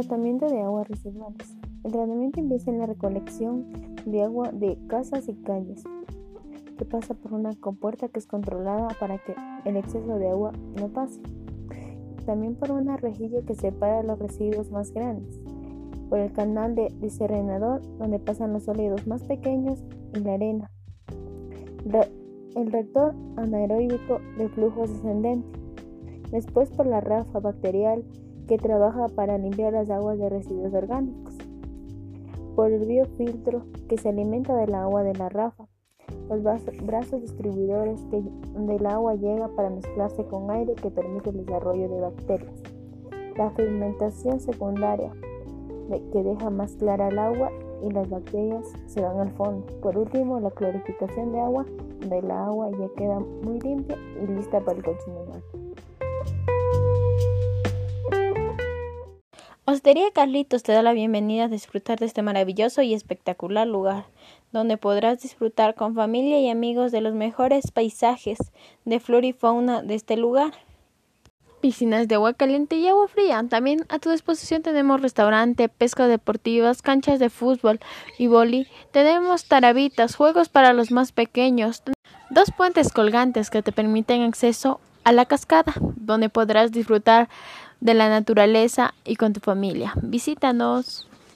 Tratamiento de aguas residuales. El tratamiento empieza en la recolección de agua de casas y calles, que pasa por una compuerta que es controlada para que el exceso de agua no pase. También por una rejilla que separa los residuos más grandes, por el canal de desenredador donde pasan los sólidos más pequeños y la arena. El rector anaeróbico de flujo descendente. Después por la rafa bacterial que trabaja para limpiar las aguas de residuos orgánicos, por el biofiltro que se alimenta del agua de la rafa, los brazos distribuidores que, donde el agua llega para mezclarse con aire que permite el desarrollo de bacterias, la fermentación secundaria que deja más clara el agua y las bacterias se van al fondo. Por último, la clorificación de agua, donde el agua ya queda muy limpia y lista para el consumo humano. Hostería Carlitos te da la bienvenida a disfrutar de este maravilloso y espectacular lugar, donde podrás disfrutar con familia y amigos de los mejores paisajes de flora y fauna de este lugar. Piscinas de agua caliente y agua fría. También a tu disposición tenemos restaurante, pesca deportivas, canchas de fútbol y boli. Tenemos tarabitas, juegos para los más pequeños. Dos puentes colgantes que te permiten acceso a la cascada, donde podrás disfrutar de la naturaleza y con tu familia. Visítanos.